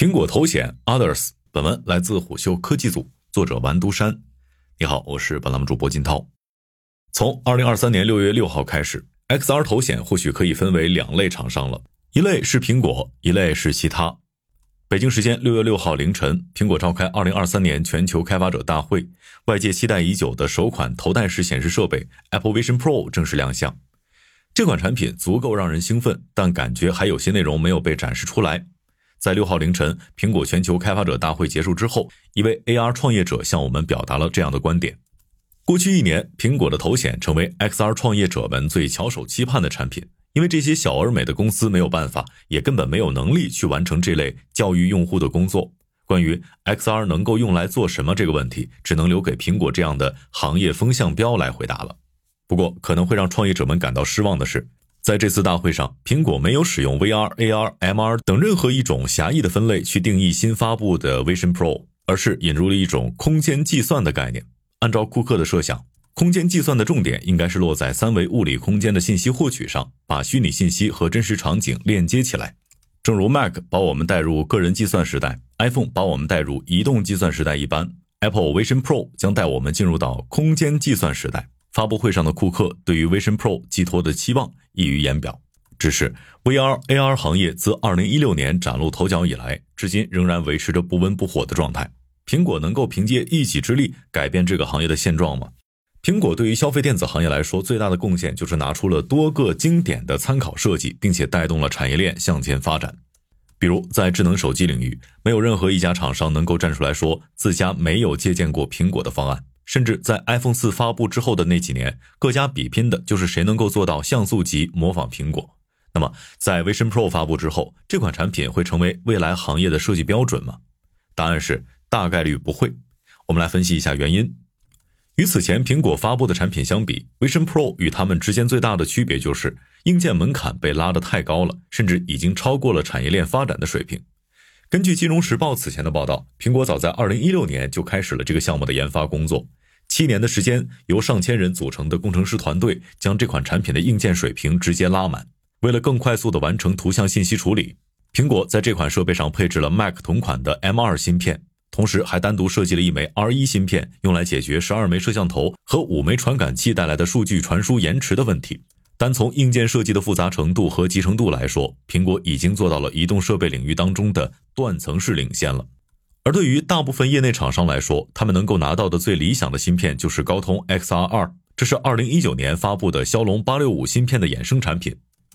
苹果头显 Others，本文来自虎嗅科技组，作者完都山。你好，我是本栏目主播金涛。从二零二三年六月六号开始，XR 头显或许可以分为两类厂商了，一类是苹果，一类是其他。北京时间六月六号凌晨，苹果召开二零二三年全球开发者大会，外界期待已久的首款头戴式显示设备 Apple Vision Pro 正式亮相。这款产品足够让人兴奋，但感觉还有些内容没有被展示出来。在六号凌晨，苹果全球开发者大会结束之后，一位 AR 创业者向我们表达了这样的观点：过去一年，苹果的头显成为 XR 创业者们最翘首期盼的产品，因为这些小而美的公司没有办法，也根本没有能力去完成这类教育用户的工作。关于 XR 能够用来做什么这个问题，只能留给苹果这样的行业风向标来回答了。不过，可能会让创业者们感到失望的是。在这次大会上，苹果没有使用 VR、AR、MR 等任何一种狭义的分类去定义新发布的 Vision Pro，而是引入了一种空间计算的概念。按照库克的设想，空间计算的重点应该是落在三维物理空间的信息获取上，把虚拟信息和真实场景链接起来。正如 Mac 把我们带入个人计算时代，iPhone 把我们带入移动计算时代一般，Apple Vision Pro 将带我们进入到空间计算时代。发布会上的库克对于 Vision Pro 寄托的期望溢于言表。只是 VR AR 行业自2016年崭露头角以来，至今仍然维持着不温不火的状态。苹果能够凭借一己之力改变这个行业的现状吗？苹果对于消费电子行业来说，最大的贡献就是拿出了多个经典的参考设计，并且带动了产业链向前发展。比如在智能手机领域，没有任何一家厂商能够站出来说自家没有借鉴过苹果的方案。甚至在 iPhone 四发布之后的那几年，各家比拼的就是谁能够做到像素级模仿苹果。那么，在 Vision Pro 发布之后，这款产品会成为未来行业的设计标准吗？答案是大概率不会。我们来分析一下原因。与此前苹果发布的产品相比，Vision Pro 与它们之间最大的区别就是硬件门槛被拉得太高了，甚至已经超过了产业链发展的水平。根据《金融时报》此前的报道，苹果早在2016年就开始了这个项目的研发工作。七年的时间，由上千人组成的工程师团队将这款产品的硬件水平直接拉满。为了更快速地完成图像信息处理，苹果在这款设备上配置了 Mac 同款的 M2 芯片，同时还单独设计了一枚 R1 芯片，用来解决十二枚摄像头和五枚传感器带来的数据传输延迟的问题。单从硬件设计的复杂程度和集成度来说，苹果已经做到了移动设备领域当中的断层式领先了。而对于大部分业内厂商来说，他们能够拿到的最理想的芯片就是高通 XR2，这是2019年发布的骁龙865芯片的衍生产品，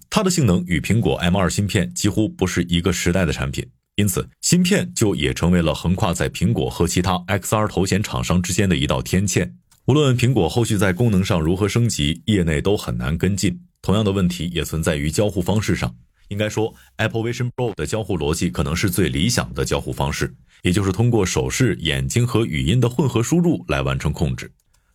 它的性能与苹果 M2 芯片几乎不是一个时代的产品，因此芯片就也成为了横跨在苹果和其他 XR 头显厂商之间的一道天堑。无论苹果后续在功能上如何升级，业内都很难跟进。同样的问题也存在于交互方式上。应该说，Apple Vision Pro 的交互逻辑可能是最理想的交互方式，也就是通过手势、眼睛和语音的混合输入来完成控制。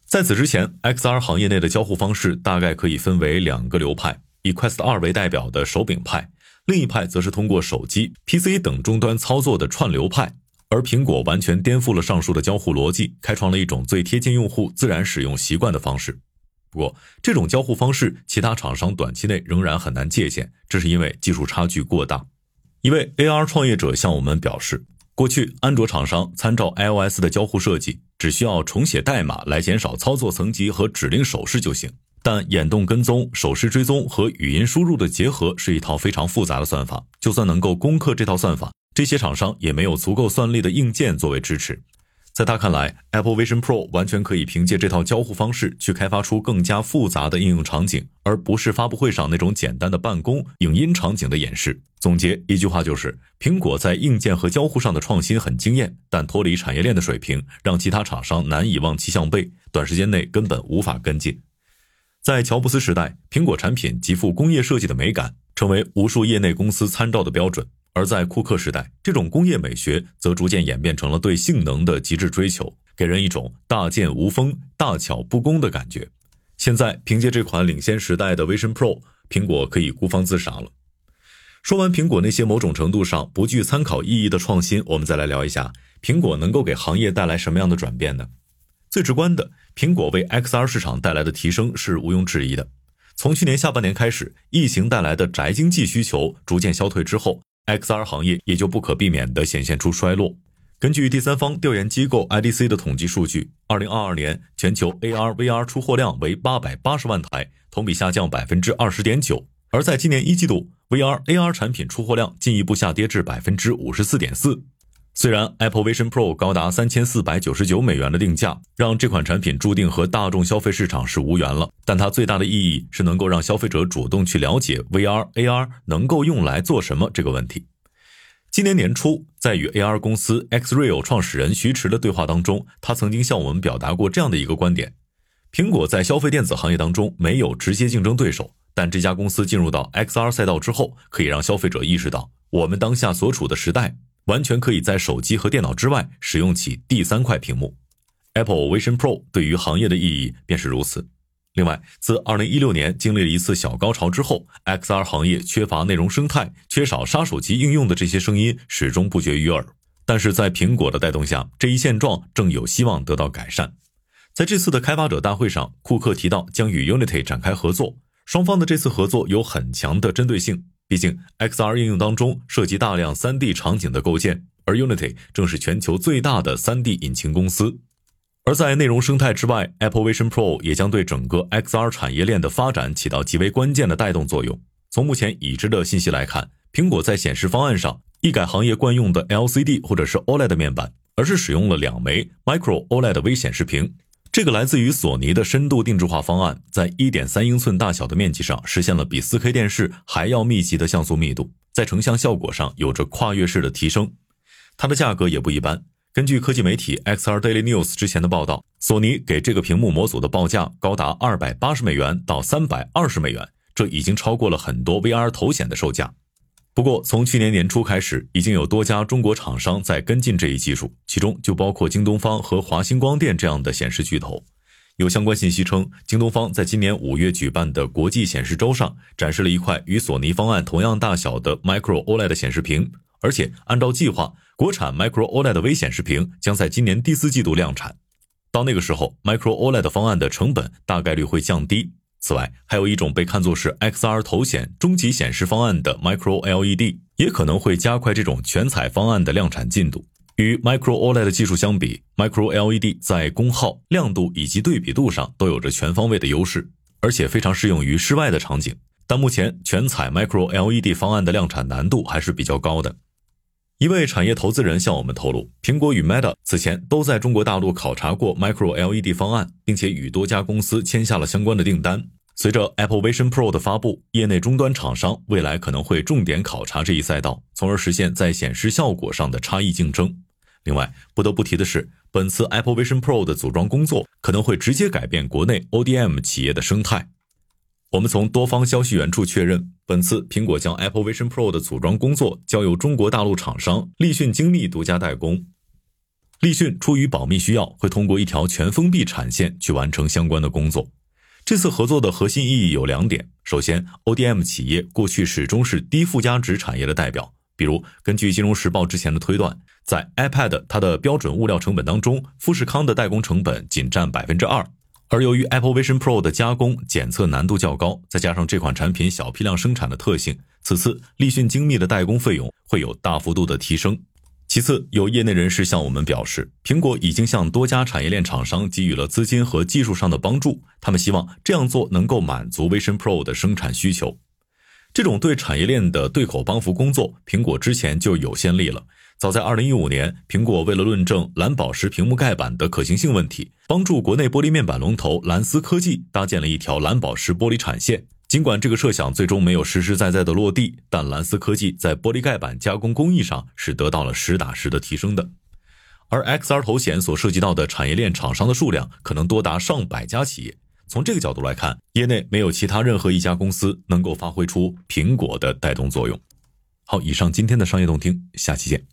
在此之前，XR 行业内的交互方式大概可以分为两个流派：以 Quest 2为代表的手柄派，另一派则是通过手机、PC 等终端操作的串流派。而苹果完全颠覆了上述的交互逻辑，开创了一种最贴近用户自然使用习惯的方式。不过，这种交互方式，其他厂商短期内仍然很难借鉴，这是因为技术差距过大。一位 AR 创业者向我们表示，过去安卓厂商参照 iOS 的交互设计，只需要重写代码来减少操作层级和指令手势就行。但眼动跟踪、手势追踪和语音输入的结合是一套非常复杂的算法，就算能够攻克这套算法，这些厂商也没有足够算力的硬件作为支持。在他看来，Apple Vision Pro 完全可以凭借这套交互方式去开发出更加复杂的应用场景，而不是发布会上那种简单的办公、影音场景的演示。总结一句话就是：苹果在硬件和交互上的创新很惊艳，但脱离产业链的水平让其他厂商难以望其项背，短时间内根本无法跟进。在乔布斯时代，苹果产品极富工业设计的美感，成为无数业内公司参照的标准。而在库克时代，这种工业美学则逐渐演变成了对性能的极致追求，给人一种大剑无锋、大巧不工的感觉。现在，凭借这款领先时代的 Vision Pro，苹果可以孤芳自赏了。说完苹果那些某种程度上不具参考意义的创新，我们再来聊一下苹果能够给行业带来什么样的转变呢？最直观的，苹果为 XR 市场带来的提升是毋庸置疑的。从去年下半年开始，疫情带来的宅经济需求逐渐消退之后。，XR 行业也就不可避免地显现出衰落。根据第三方调研机构 IDC 的统计数据，二零二二年全球 AR VR 出货量为八百八十万台，同比下降百分之二十点九。而在今年一季度，VR AR 产品出货量进一步下跌至百分之五十四点四。虽然 Apple Vision Pro 高达三千四百九十九美元的定价，让这款产品注定和大众消费市场是无缘了，但它最大的意义是能够让消费者主动去了解 VR AR 能够用来做什么这个问题。今年年初，在与 AR 公司 Xreal 创始人徐驰的对话当中，他曾经向我们表达过这样的一个观点：苹果在消费电子行业当中没有直接竞争对手，但这家公司进入到 XR 赛道之后，可以让消费者意识到我们当下所处的时代。完全可以在手机和电脑之外使用起第三块屏幕。Apple Vision Pro 对于行业的意义便是如此。另外，自2016年经历了一次小高潮之后，XR 行业缺乏内容生态、缺少杀手级应用的这些声音始终不绝于耳。但是在苹果的带动下，这一现状正有希望得到改善。在这次的开发者大会上，库克提到将与 Unity 展开合作，双方的这次合作有很强的针对性。毕竟，XR 应用当中涉及大量 3D 场景的构建，而 Unity 正是全球最大的 3D 引擎公司。而在内容生态之外，Apple Vision Pro 也将对整个 XR 产业链的发展起到极为关键的带动作用。从目前已知的信息来看，苹果在显示方案上一改行业惯用的 LCD 或者是 OLED 面板，而是使用了两枚 Micro OLED 微显示屏。这个来自于索尼的深度定制化方案，在1.3英寸大小的面积上实现了比 4K 电视还要密集的像素密度，在成像效果上有着跨越式的提升。它的价格也不一般。根据科技媒体 XR Daily News 之前的报道，索尼给这个屏幕模组的报价高达280美元到320美元，这已经超过了很多 VR 头显的售价。不过，从去年年初开始，已经有多家中国厂商在跟进这一技术，其中就包括京东方和华星光电这样的显示巨头。有相关信息称，京东方在今年五月举办的国际显示周上，展示了一块与索尼方案同样大小的 Micro OLED 显示屏，而且按照计划，国产 Micro OLED 微显示屏将在今年第四季度量产。到那个时候，Micro OLED 方案的成本大概率会降低。此外，还有一种被看作是 XR 头显终极显示方案的 Micro LED，也可能会加快这种全彩方案的量产进度。与 Micro OLED 技术相比，Micro LED 在功耗、亮度以及对比度上都有着全方位的优势，而且非常适用于室外的场景。但目前全彩 Micro LED 方案的量产难度还是比较高的。一位产业投资人向我们透露，苹果与 Meta 此前都在中国大陆考察过 Micro LED 方案，并且与多家公司签下了相关的订单。随着 Apple Vision Pro 的发布，业内终端厂商未来可能会重点考察这一赛道，从而实现在显示效果上的差异竞争。另外，不得不提的是，本次 Apple Vision Pro 的组装工作可能会直接改变国内 ODM 企业的生态。我们从多方消息源处确认，本次苹果将 Apple Vision Pro 的组装工作交由中国大陆厂商立讯精密独家代工。立讯出于保密需要，会通过一条全封闭产线去完成相关的工作。这次合作的核心意义有两点：首先，ODM 企业过去始终是低附加值产业的代表，比如根据《金融时报》之前的推断，在 iPad 它的标准物料成本当中，富士康的代工成本仅占百分之二。而由于 Apple Vision Pro 的加工检测难度较高，再加上这款产品小批量生产的特性，此次立讯精密的代工费用会有大幅度的提升。其次，有业内人士向我们表示，苹果已经向多家产业链厂商给予了资金和技术上的帮助，他们希望这样做能够满足 Vision Pro 的生产需求。这种对产业链的对口帮扶工作，苹果之前就有先例了。早在2015年，苹果为了论证蓝宝石屏幕盖板的可行性问题，帮助国内玻璃面板龙头蓝思科技搭建了一条蓝宝石玻璃产线。尽管这个设想最终没有实实在在的落地，但蓝思科技在玻璃盖板加工工艺上是得到了实打实的提升的。而 XR 头显所涉及到的产业链厂商的数量可能多达上百家企业。从这个角度来看，业内没有其他任何一家公司能够发挥出苹果的带动作用。好，以上今天的商业动听，下期见。